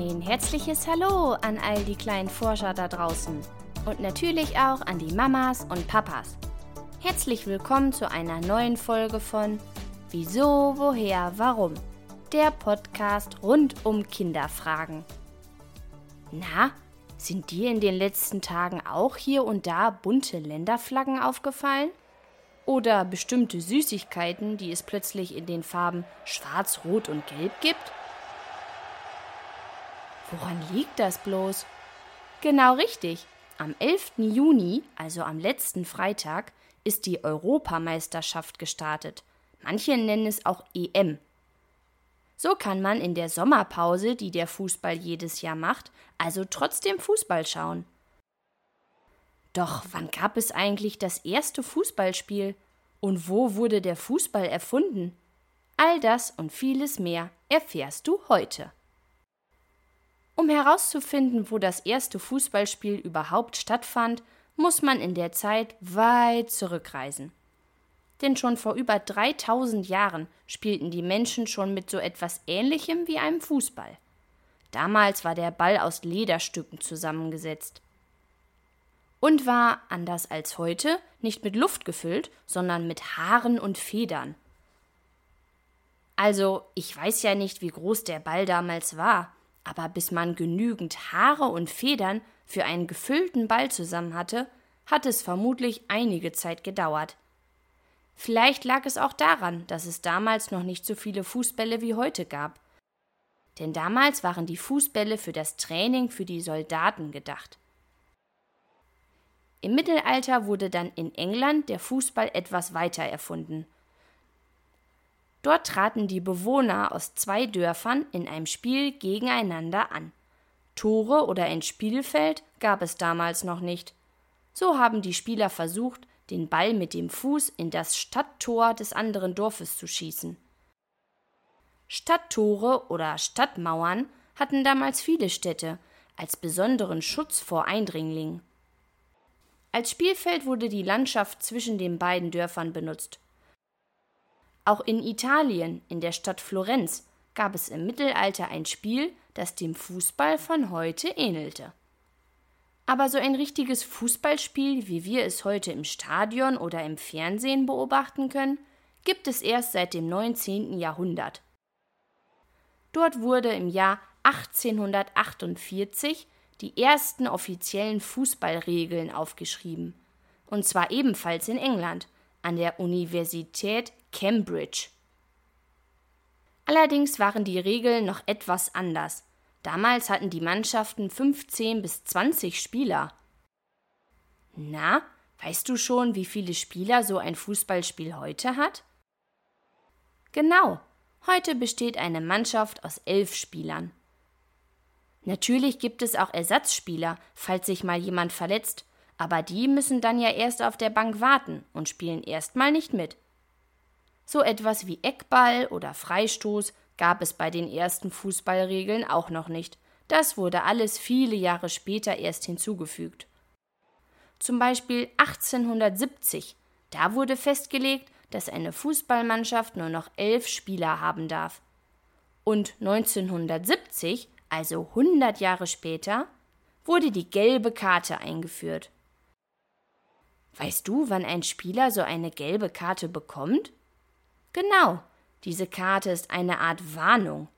Ein herzliches Hallo an all die kleinen Forscher da draußen und natürlich auch an die Mamas und Papas. Herzlich willkommen zu einer neuen Folge von Wieso, woher, warum? Der Podcast rund um Kinderfragen. Na, sind dir in den letzten Tagen auch hier und da bunte Länderflaggen aufgefallen? Oder bestimmte Süßigkeiten, die es plötzlich in den Farben Schwarz, Rot und Gelb gibt? Woran liegt das bloß? Genau richtig. Am 11. Juni, also am letzten Freitag, ist die Europameisterschaft gestartet. Manche nennen es auch EM. So kann man in der Sommerpause, die der Fußball jedes Jahr macht, also trotzdem Fußball schauen. Doch wann gab es eigentlich das erste Fußballspiel? Und wo wurde der Fußball erfunden? All das und vieles mehr erfährst du heute. Um herauszufinden, wo das erste Fußballspiel überhaupt stattfand, muss man in der Zeit weit zurückreisen. Denn schon vor über 3000 Jahren spielten die Menschen schon mit so etwas Ähnlichem wie einem Fußball. Damals war der Ball aus Lederstücken zusammengesetzt und war, anders als heute, nicht mit Luft gefüllt, sondern mit Haaren und Federn. Also, ich weiß ja nicht, wie groß der Ball damals war, aber bis man genügend Haare und Federn für einen gefüllten Ball zusammen hatte, hat es vermutlich einige Zeit gedauert. Vielleicht lag es auch daran, dass es damals noch nicht so viele Fußbälle wie heute gab. Denn damals waren die Fußbälle für das Training für die Soldaten gedacht. Im Mittelalter wurde dann in England der Fußball etwas weiter erfunden – Dort traten die Bewohner aus zwei Dörfern in einem Spiel gegeneinander an. Tore oder ein Spielfeld gab es damals noch nicht. So haben die Spieler versucht, den Ball mit dem Fuß in das Stadttor des anderen Dorfes zu schießen. Stadttore oder Stadtmauern hatten damals viele Städte als besonderen Schutz vor Eindringlingen. Als Spielfeld wurde die Landschaft zwischen den beiden Dörfern benutzt. Auch in Italien, in der Stadt Florenz, gab es im Mittelalter ein Spiel, das dem Fußball von heute ähnelte. Aber so ein richtiges Fußballspiel, wie wir es heute im Stadion oder im Fernsehen beobachten können, gibt es erst seit dem 19. Jahrhundert. Dort wurde im Jahr 1848 die ersten offiziellen Fußballregeln aufgeschrieben, und zwar ebenfalls in England, an der Universität Cambridge. Allerdings waren die Regeln noch etwas anders. Damals hatten die Mannschaften 15 bis 20 Spieler. Na, weißt du schon, wie viele Spieler so ein Fußballspiel heute hat? Genau, heute besteht eine Mannschaft aus elf Spielern. Natürlich gibt es auch Ersatzspieler, falls sich mal jemand verletzt, aber die müssen dann ja erst auf der Bank warten und spielen erstmal nicht mit. So etwas wie Eckball oder Freistoß gab es bei den ersten Fußballregeln auch noch nicht. Das wurde alles viele Jahre später erst hinzugefügt. Zum Beispiel 1870. Da wurde festgelegt, dass eine Fußballmannschaft nur noch elf Spieler haben darf. Und 1970, also 100 Jahre später, wurde die gelbe Karte eingeführt. Weißt du, wann ein Spieler so eine gelbe Karte bekommt? Genau, diese Karte ist eine Art Warnung.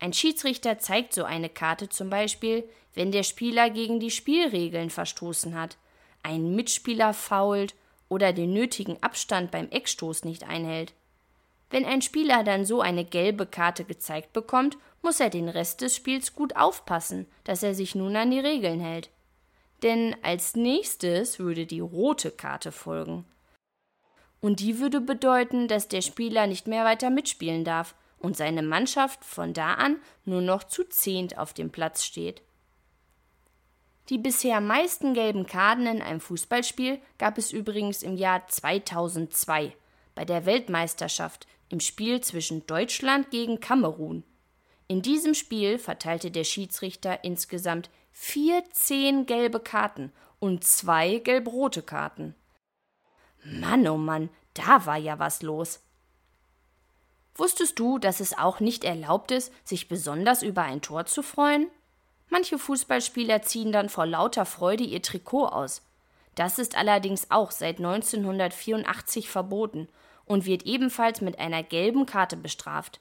Ein Schiedsrichter zeigt so eine Karte zum Beispiel, wenn der Spieler gegen die Spielregeln verstoßen hat, einen Mitspieler fault oder den nötigen Abstand beim Eckstoß nicht einhält. Wenn ein Spieler dann so eine gelbe Karte gezeigt bekommt, muss er den Rest des Spiels gut aufpassen, dass er sich nun an die Regeln hält. Denn als nächstes würde die rote Karte folgen. Und die würde bedeuten, dass der Spieler nicht mehr weiter mitspielen darf und seine Mannschaft von da an nur noch zu zehnt auf dem Platz steht. Die bisher meisten gelben Karten in einem Fußballspiel gab es übrigens im Jahr 2002 bei der Weltmeisterschaft im Spiel zwischen Deutschland gegen Kamerun. In diesem Spiel verteilte der Schiedsrichter insgesamt 14 gelbe Karten und zwei gelb-rote Karten. Mann, oh Mann, da war ja was los. Wusstest du, dass es auch nicht erlaubt ist, sich besonders über ein Tor zu freuen? Manche Fußballspieler ziehen dann vor lauter Freude ihr Trikot aus. Das ist allerdings auch seit 1984 verboten und wird ebenfalls mit einer gelben Karte bestraft.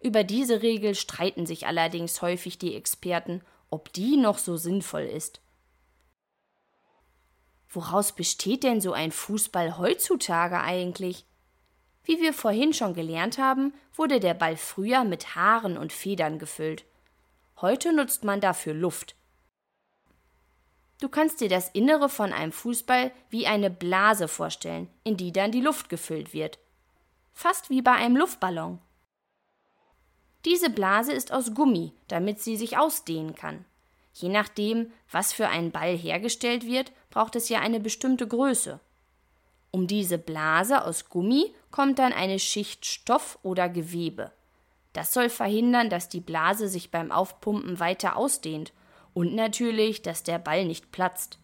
Über diese Regel streiten sich allerdings häufig die Experten, ob die noch so sinnvoll ist. Woraus besteht denn so ein Fußball heutzutage eigentlich? Wie wir vorhin schon gelernt haben, wurde der Ball früher mit Haaren und Federn gefüllt. Heute nutzt man dafür Luft. Du kannst dir das Innere von einem Fußball wie eine Blase vorstellen, in die dann die Luft gefüllt wird. Fast wie bei einem Luftballon. Diese Blase ist aus Gummi, damit sie sich ausdehnen kann. Je nachdem, was für ein Ball hergestellt wird, braucht es ja eine bestimmte Größe. Um diese Blase aus Gummi kommt dann eine Schicht Stoff oder Gewebe. Das soll verhindern, dass die Blase sich beim Aufpumpen weiter ausdehnt und natürlich, dass der Ball nicht platzt.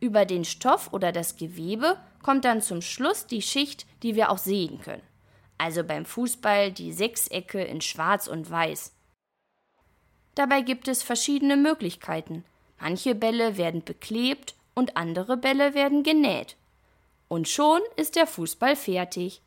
Über den Stoff oder das Gewebe kommt dann zum Schluss die Schicht, die wir auch sehen können. Also beim Fußball die Sechsecke in Schwarz und Weiß. Dabei gibt es verschiedene Möglichkeiten. Manche Bälle werden beklebt und andere Bälle werden genäht. Und schon ist der Fußball fertig.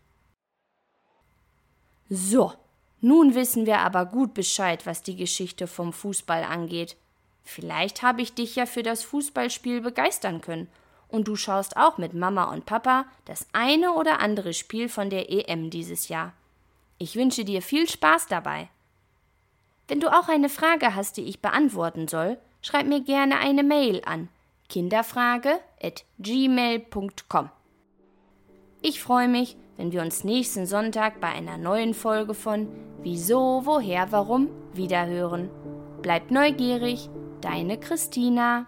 So, nun wissen wir aber gut Bescheid, was die Geschichte vom Fußball angeht. Vielleicht habe ich dich ja für das Fußballspiel begeistern können und du schaust auch mit Mama und Papa das eine oder andere Spiel von der EM dieses Jahr. Ich wünsche dir viel Spaß dabei. Wenn du auch eine Frage hast, die ich beantworten soll, schreib mir gerne eine Mail an kinderfrage@gmail.com. Ich freue mich, wenn wir uns nächsten Sonntag bei einer neuen Folge von Wieso, woher, warum wiederhören. Bleibt neugierig, deine Christina.